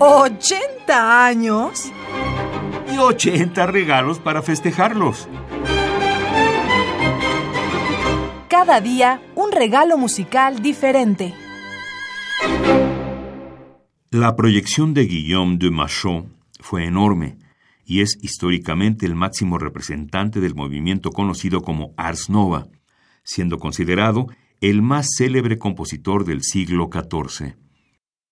¿80 años? Y 80 regalos para festejarlos. Cada día un regalo musical diferente. La proyección de Guillaume de Machaut fue enorme y es históricamente el máximo representante del movimiento conocido como Ars Nova, siendo considerado el más célebre compositor del siglo XIV.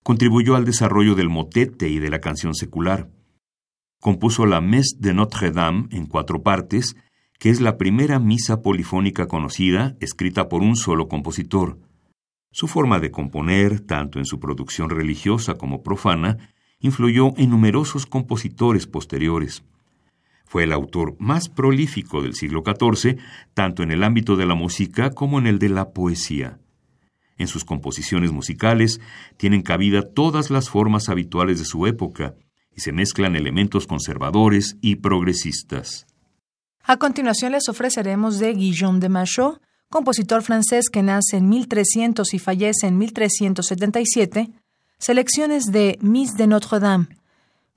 Contribuyó al desarrollo del motete y de la canción secular. Compuso la Messe de Notre-Dame en cuatro partes, que es la primera misa polifónica conocida escrita por un solo compositor. Su forma de componer, tanto en su producción religiosa como profana, influyó en numerosos compositores posteriores. Fue el autor más prolífico del siglo XIV, tanto en el ámbito de la música como en el de la poesía. En sus composiciones musicales tienen cabida todas las formas habituales de su época y se mezclan elementos conservadores y progresistas. A continuación les ofreceremos de Guillaume de Machaut, compositor francés que nace en 1300 y fallece en 1377, selecciones de Miss de Notre Dame,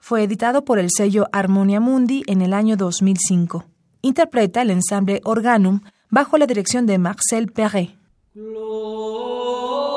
fue editado por el sello Harmonia Mundi en el año 2005. Interpreta el ensamble Organum bajo la dirección de Marcel Perret. Glory.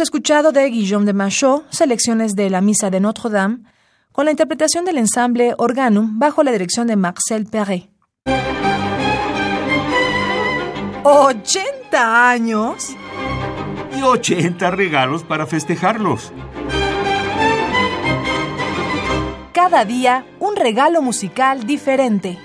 Hemos escuchado de Guillaume de Machaut selecciones de la Misa de Notre Dame con la interpretación del ensamble Organum bajo la dirección de Marcel Perret. ¿80 años? Y 80 regalos para festejarlos. Cada día un regalo musical diferente.